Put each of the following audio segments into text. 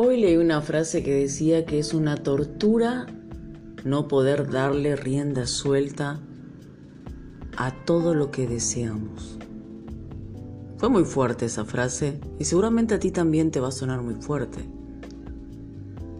Hoy leí una frase que decía que es una tortura no poder darle rienda suelta a todo lo que deseamos. Fue muy fuerte esa frase y seguramente a ti también te va a sonar muy fuerte.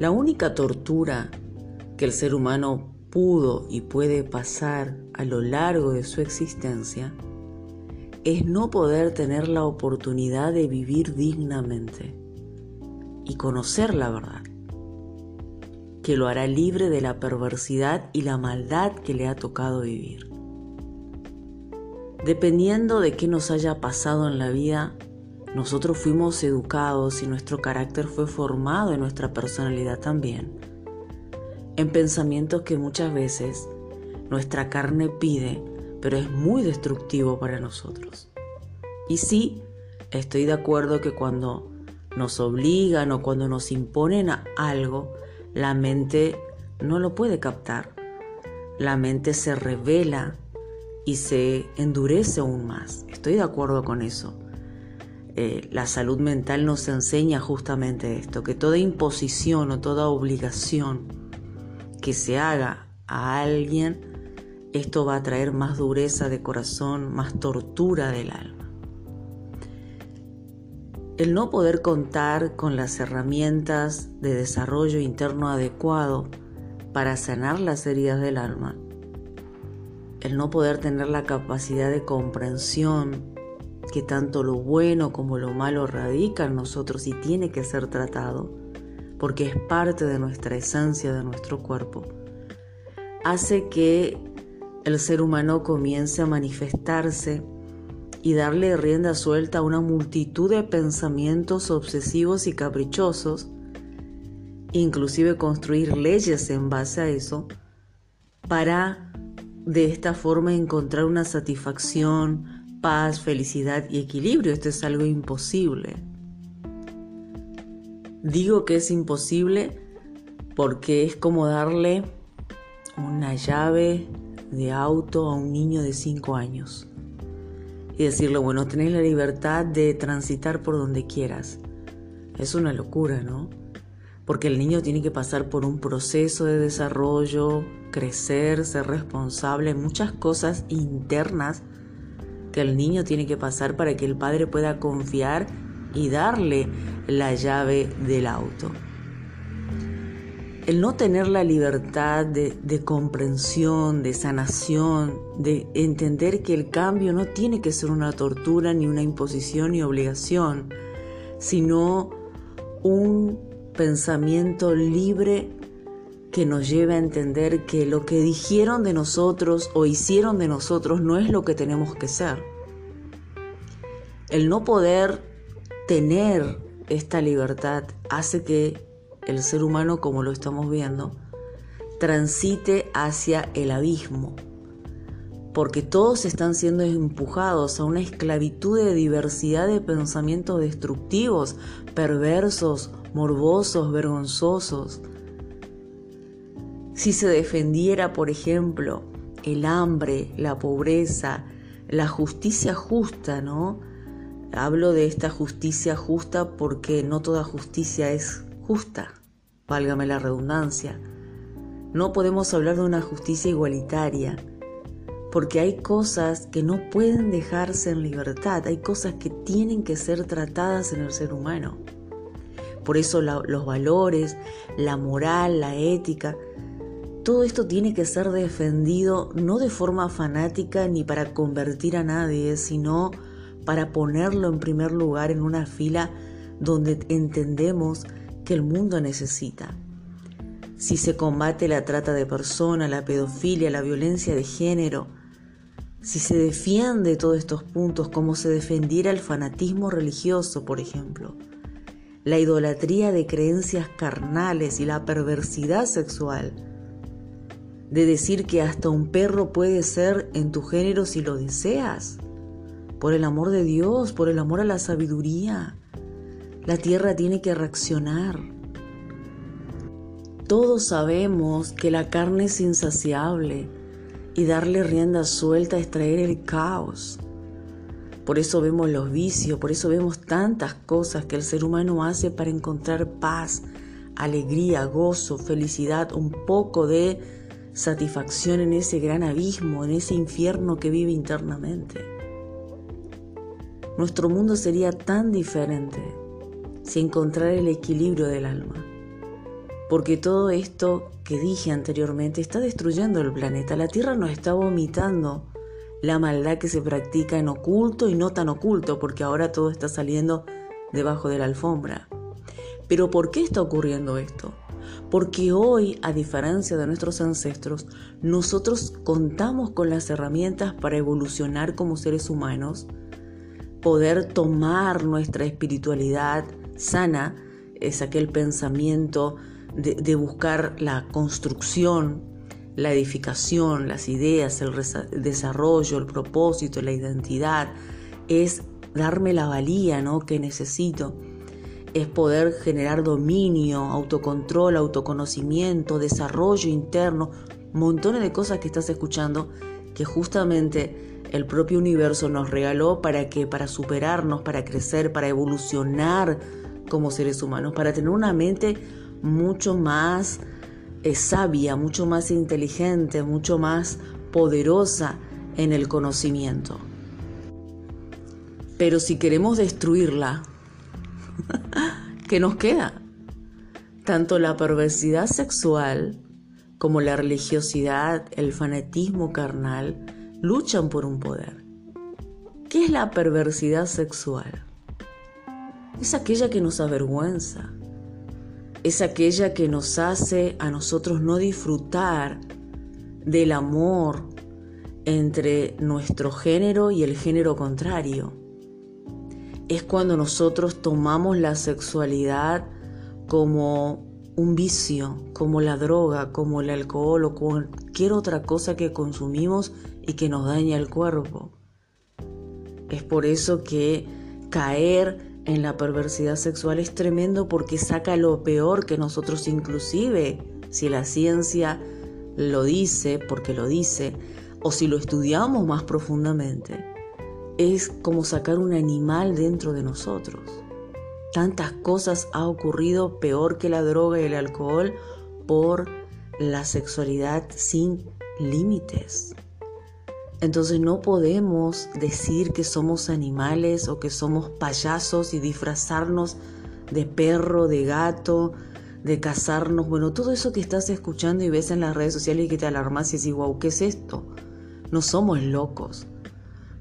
La única tortura que el ser humano pudo y puede pasar a lo largo de su existencia es no poder tener la oportunidad de vivir dignamente y conocer la verdad, que lo hará libre de la perversidad y la maldad que le ha tocado vivir. Dependiendo de qué nos haya pasado en la vida, nosotros fuimos educados y nuestro carácter fue formado en nuestra personalidad también, en pensamientos que muchas veces nuestra carne pide, pero es muy destructivo para nosotros. Y sí, estoy de acuerdo que cuando nos obligan o cuando nos imponen a algo, la mente no lo puede captar. La mente se revela y se endurece aún más. Estoy de acuerdo con eso. Eh, la salud mental nos enseña justamente esto, que toda imposición o toda obligación que se haga a alguien, esto va a traer más dureza de corazón, más tortura del alma. El no poder contar con las herramientas de desarrollo interno adecuado para sanar las heridas del alma, el no poder tener la capacidad de comprensión que tanto lo bueno como lo malo radica en nosotros y tiene que ser tratado, porque es parte de nuestra esencia, de nuestro cuerpo, hace que el ser humano comience a manifestarse y darle rienda suelta a una multitud de pensamientos obsesivos y caprichosos, inclusive construir leyes en base a eso, para de esta forma encontrar una satisfacción, paz, felicidad y equilibrio. Esto es algo imposible. Digo que es imposible porque es como darle una llave de auto a un niño de 5 años y decirle, bueno, tenés la libertad de transitar por donde quieras. Es una locura, ¿no? Porque el niño tiene que pasar por un proceso de desarrollo, crecer, ser responsable, muchas cosas internas que el niño tiene que pasar para que el padre pueda confiar y darle la llave del auto el no tener la libertad de, comprensión, de sanación, de entender que el cambio no tiene que ser una tortura, ni una imposición, ni obligación, sino un pensamiento libre que nos lleve a entender que lo que dijeron de nosotros o hicieron de nosotros no es lo que tenemos que ser. El no poder tener esta libertad hace que el ser humano como lo estamos viendo, transite hacia el abismo, porque todos están siendo empujados a una esclavitud de diversidad de pensamientos destructivos, perversos, morbosos, vergonzosos. Si se defendiera, por ejemplo, el hambre, la pobreza, la justicia justa, ¿no? Hablo de esta justicia justa porque no toda justicia es justa, válgame la redundancia. No podemos hablar de una justicia igualitaria, porque hay cosas que no pueden dejarse en libertad, hay cosas que tienen que ser tratadas en el ser humano. Por eso los valores, la moral, la ética, todo esto tiene que ser defendido no de forma fanática ni para convertir a nadie, sino para ponerlo en primer lugar en una fila donde entendemos el mundo necesita. Si se combate la trata de personas, la pedofilia, la violencia de género, si se defiende todos estos puntos como se defendiera el fanatismo religioso, por ejemplo, la idolatría de creencias carnales y la perversidad sexual, de decir que hasta un perro puede ser en tu género si lo deseas, por el amor de Dios, por el amor a la sabiduría, la tierra tiene que reaccionar. Todos sabemos que la carne es insaciable y darle rienda suelta es traer el caos. Por eso vemos los vicios, por eso vemos tantas cosas que el ser humano hace para encontrar paz, alegría, gozo, felicidad, un poco de satisfacción en ese gran abismo, en ese infierno que vive internamente. Nuestro mundo sería tan diferente si encontrara el equilibrio del alma. Porque todo esto que dije anteriormente está destruyendo el planeta. La Tierra nos está vomitando la maldad que se practica en oculto y no tan oculto, porque ahora todo está saliendo debajo de la alfombra. Pero ¿por qué está ocurriendo esto? Porque hoy, a diferencia de nuestros ancestros, nosotros contamos con las herramientas para evolucionar como seres humanos, poder tomar nuestra espiritualidad sana, es aquel pensamiento de, buscar la construcción, la edificación, las ideas, el desarrollo, el propósito, la identidad, es darme la valía ¿no? que necesito. Es poder generar dominio, autocontrol, autoconocimiento, desarrollo interno, montones de cosas que estás escuchando que justamente el propio universo nos regaló para que para superarnos, para crecer, para evolucionar como seres humanos, para tener una mente mucho más eh, sabia, mucho más inteligente, mucho más poderosa en el conocimiento. Pero si queremos destruirla, ¿qué nos queda? Tanto la perversidad sexual como la religiosidad, el fanatismo carnal, luchan por un poder. ¿Qué es la perversidad sexual? Es aquella que nos avergüenza, es aquella que nos hace a nosotros no disfrutar del amor entre nuestro género y el género contrario es cuando nosotros tomamos la sexualidad como un vicio, como la droga, como el alcohol o cualquier otra cosa que consumimos y que nos daña el cuerpo. Es por eso que caer en la perversidad sexual es tremendo porque saca lo peor que nosotros inclusive, si la ciencia lo dice, porque lo dice, o si lo estudiamos más profundamente, es como sacar un animal dentro de nosotros. Tantas cosas ha ocurrido peor que la droga y el alcohol por la sexualidad sin límites. Entonces no podemos decir que somos animales o que somos payasos y disfrazarnos de perro, de gato, de casarnos. Bueno, todo eso que estás escuchando y ves en las redes sociales y que te alarmas y decís, wow, ¿qué es esto? No somos locos.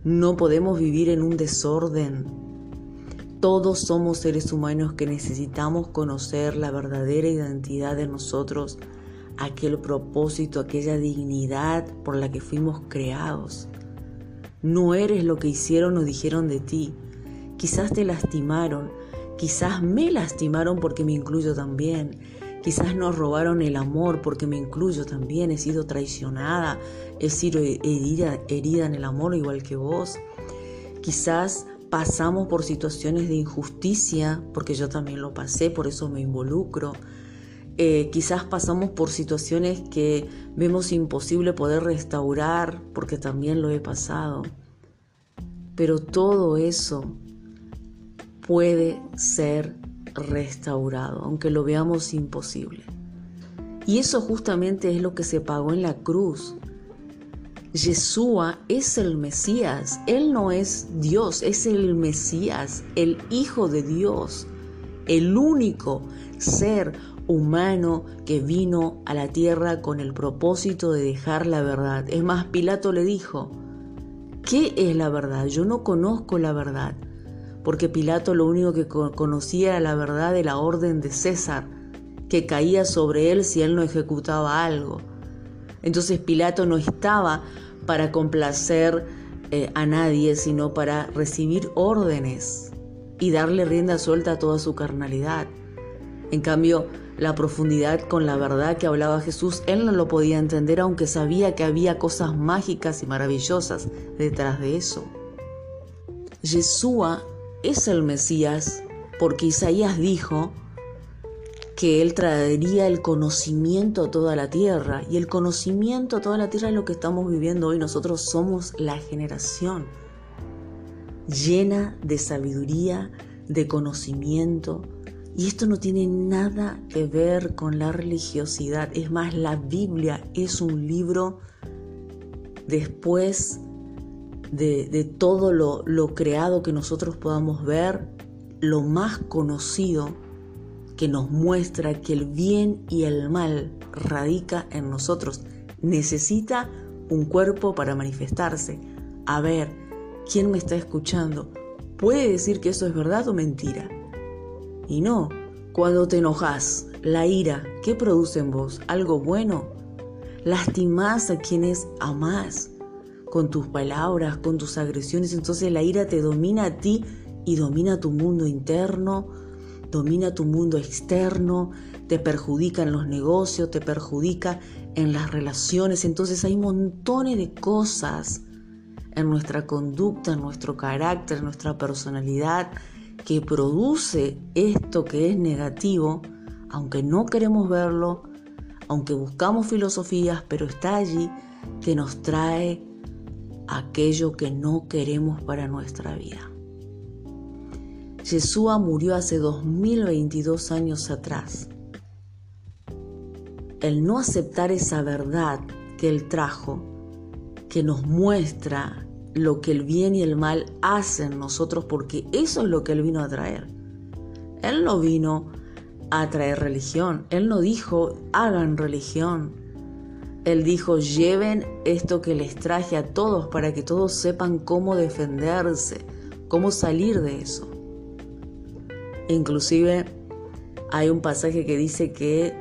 No podemos vivir en un desorden. Todos somos seres humanos que necesitamos conocer la verdadera identidad de nosotros, aquel propósito, aquella dignidad por la que fuimos creados. No eres lo que hicieron o dijeron de ti. Quizás te lastimaron, quizás me lastimaron porque me incluyo también. Quizás nos robaron el amor porque me incluyo también, he sido traicionada, he sido herida, herida en el amor igual que vos. Quizás pasamos por situaciones de injusticia porque yo también lo pasé, por eso me involucro. Eh, quizás pasamos por situaciones que vemos imposible poder restaurar porque también lo he pasado. Pero todo eso puede ser restaurado, aunque lo veamos imposible. Y eso justamente es lo que se pagó en la cruz. Yeshua es el Mesías, Él no es Dios, es el Mesías, el Hijo de Dios, el único ser humano que vino a la tierra con el propósito de dejar la verdad. Es más, Pilato le dijo, ¿qué es la verdad? Yo no conozco la verdad porque Pilato lo único que conocía era la verdad de la orden de César, que caía sobre él si él no ejecutaba algo. Entonces Pilato no estaba para complacer eh, a nadie, sino para recibir órdenes y darle rienda suelta a toda su carnalidad. En cambio, la profundidad con la verdad que hablaba Jesús, él no lo podía entender, aunque sabía que había cosas mágicas y maravillosas detrás de eso. Yeshua es el Mesías porque Isaías dijo que él traería el conocimiento a toda la tierra y el conocimiento a toda la tierra es lo que estamos viviendo hoy. Nosotros somos la generación llena de sabiduría, de conocimiento. Y esto no tiene nada que ver con la religiosidad. Es más, la Biblia es un libro después de, todo lo, creado que nosotros podamos ver, lo más conocido que nos muestra que el bien y el mal radica en nosotros. Necesita un cuerpo para manifestarse. A ver, ¿quién me está escuchando? ¿Puede decir que eso es verdad o mentira? Y no, cuando te enojas, la ira, ¿qué produce en vos? ¿Algo bueno? Lastimás a quienes amás con tus palabras, con tus agresiones, entonces la ira te domina a ti y domina tu mundo interno, domina tu mundo externo, te perjudica en los negocios, te perjudica en las relaciones, entonces hay montones de cosas en nuestra conducta, en nuestro carácter, en nuestra personalidad, que produce esto que es negativo, aunque no queremos verlo, aunque buscamos filosofías, pero está allí, que nos trae aquello que no queremos para nuestra vida. Yeshua murió hace 2022 años atrás. El no aceptar esa verdad que Él trajo, que nos muestra lo que el bien y el mal hacen nosotros, porque eso es lo que Él vino a traer. Él no vino a traer religión, Él no dijo hagan religión. Él dijo lleven esto que les traje a todos para que todos sepan cómo defenderse, cómo salir de eso. Inclusive hay un pasaje que dice que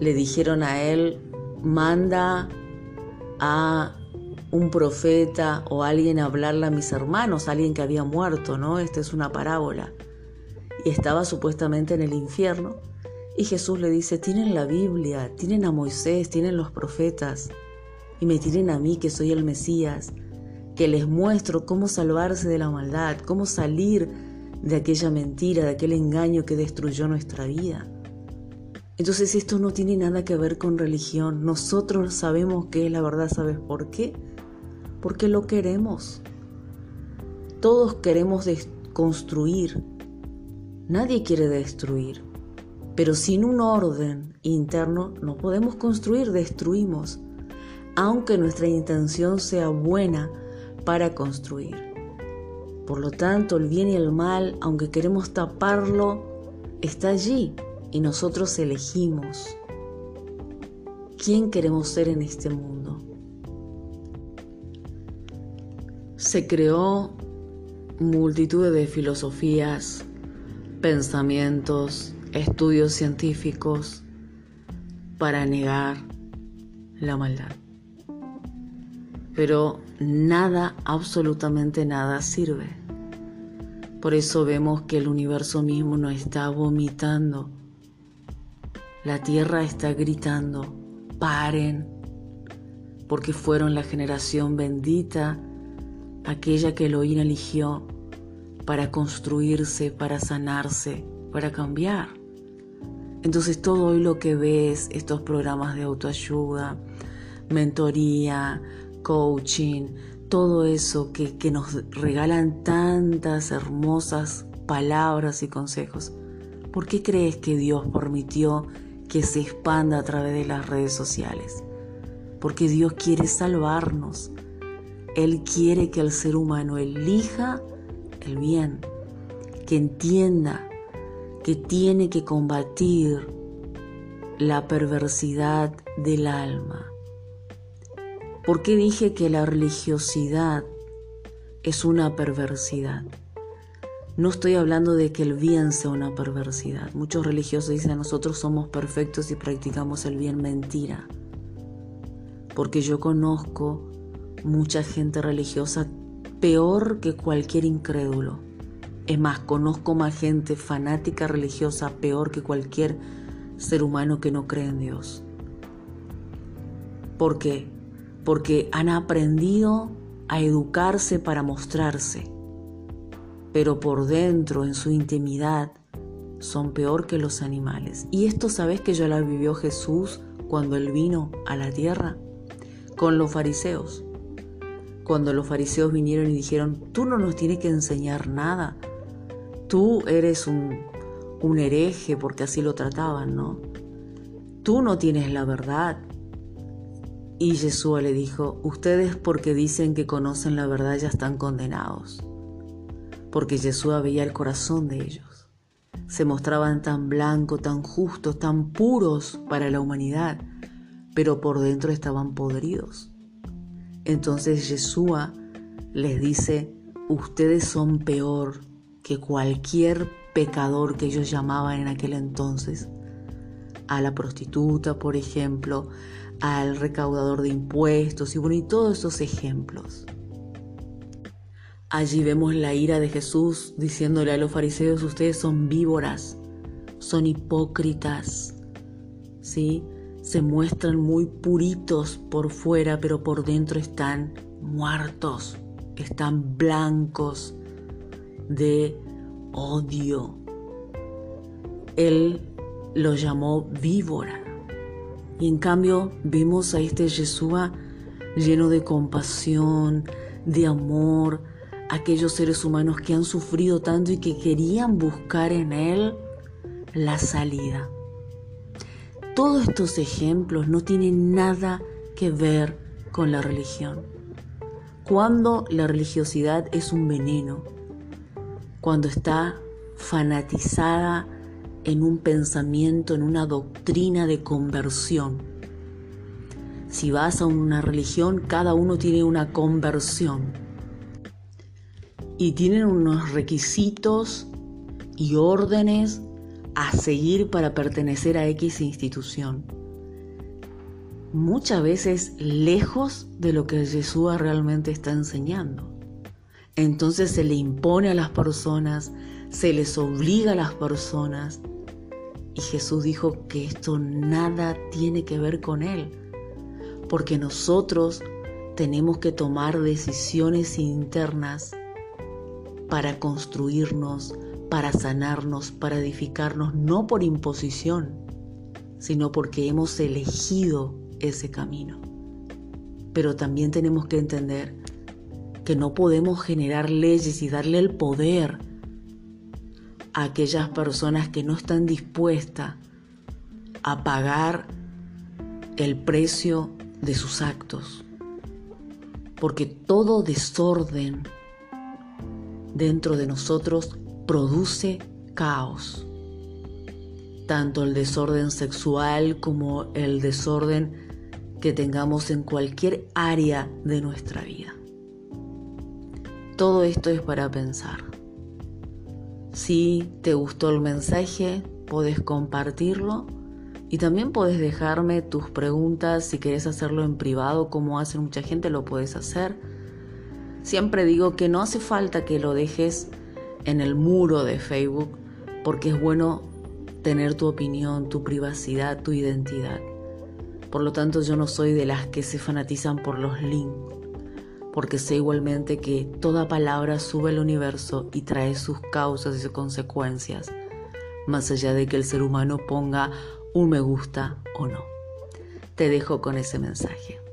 le dijeron a él, manda a un profeta o alguien hablarle a mis hermanos, alguien que había muerto, ¿no? Esta es una parábola. Y estaba supuestamente en el infierno. Y Jesús le dice, tienen la Biblia, tienen a Moisés, tienen los profetas, y me tienen a mí que soy el Mesías, que les muestro cómo salvarse de la maldad, cómo salir de aquella mentira, de aquel engaño que destruyó nuestra vida. Entonces esto no tiene nada que ver con religión. Nosotros sabemos que es la verdad, ¿sabes por qué? Porque lo queremos. Todos queremos construir. Nadie quiere destruir. Pero sin un orden interno no podemos construir, destruimos. Aunque nuestra intención sea buena para construir. Por lo tanto, el bien y el mal, aunque queremos taparlo, está allí y nosotros elegimos quién queremos ser en este mundo. Se creó multitud de filosofías, pensamientos, estudios científicos para negar la maldad. Pero nada, absolutamente nada sirve. Por eso vemos que el universo mismo no está vomitando. La tierra está gritando, paren, porque fueron la generación bendita aquella que Elohim eligió para construirse, para sanarse, para cambiar. Entonces todo hoy lo que ves, estos programas de autoayuda, mentoría, coaching, todo eso que, que nos regalan tantas hermosas palabras y consejos, ¿por qué crees que Dios permitió que se expanda a través de las redes sociales? Porque Dios quiere salvarnos, él quiere que el ser humano elija el bien, que entienda que tiene que combatir la perversidad del alma. ¿Por qué dije que la religiosidad es una perversidad? No estoy hablando de que el bien sea una perversidad. Muchos religiosos dicen nosotros somos perfectos y practicamos el bien. Mentira. Porque yo conozco mucha gente religiosa peor que cualquier incrédulo. Es más, conozco más gente fanática religiosa peor que cualquier ser humano que no cree en Dios. ¿Por qué? Porque han aprendido a educarse para mostrarse, pero por dentro, en su intimidad, son peor que los animales. Y esto sabes que ya lo vivió Jesús cuando él vino a la tierra con los fariseos cuando los fariseos vinieron y dijeron, tú no nos tienes que enseñar nada, tú eres un, un hereje, porque así lo trataban, ¿no? Tú no tienes la verdad. Y Jesús le dijo, ustedes porque dicen que conocen la verdad ya están condenados, porque Jesús veía el corazón de ellos. Se mostraban tan blancos, tan justos, tan puros para la humanidad, pero por dentro estaban podridos. Entonces Yeshua les dice, ustedes son peor que cualquier pecador que ellos llamaban en aquel entonces. A la prostituta, por ejemplo, al recaudador de impuestos y bueno, y todos esos ejemplos. Allí vemos la ira de Jesús diciéndole a los fariseos, ustedes son víboras, son hipócritas, ¿sí? Se muestran muy puritos por fuera, pero por dentro están muertos, están blancos de odio. Él lo llamó víbora. Y en cambio vemos a este Yeshua lleno de compasión, de amor, aquellos seres humanos que han sufrido tanto y que querían buscar en Él la salida. Todos estos ejemplos no tienen nada que ver con la religión. Cuando la religiosidad es un veneno, cuando está fanatizada en un pensamiento, en una doctrina de conversión. Si vas a una religión, cada uno tiene una conversión y tienen unos requisitos y órdenes a seguir para pertenecer a X institución. Muchas veces lejos de lo que Jesús realmente está enseñando. Entonces se le impone a las personas, se les obliga a las personas. Y Jesús dijo que esto nada tiene que ver con Él, porque nosotros tenemos que tomar decisiones internas para construirnos, para sanarnos, para edificarnos, no por imposición, sino porque hemos elegido ese camino. Pero también tenemos que entender que no podemos generar leyes y darle el poder a aquellas personas que no están dispuestas a pagar el precio de sus actos. Porque todo desorden dentro de nosotros produce caos. Tanto el desorden sexual como el desorden que tengamos en cualquier área de nuestra vida. Todo esto es para pensar. Si te gustó el mensaje, puedes compartirlo y también puedes dejarme tus preguntas si quieres hacerlo en privado, como hace mucha gente, lo puedes hacer. Siempre digo que no hace falta que lo dejes en el muro de Facebook, porque es bueno tener tu opinión, tu privacidad, tu identidad. Por lo tanto, yo no soy de las que se fanatizan por los links, porque sé igualmente que toda palabra sube al universo y trae sus causas y sus consecuencias, más allá de que el ser humano ponga un me gusta o no. Te dejo con ese mensaje.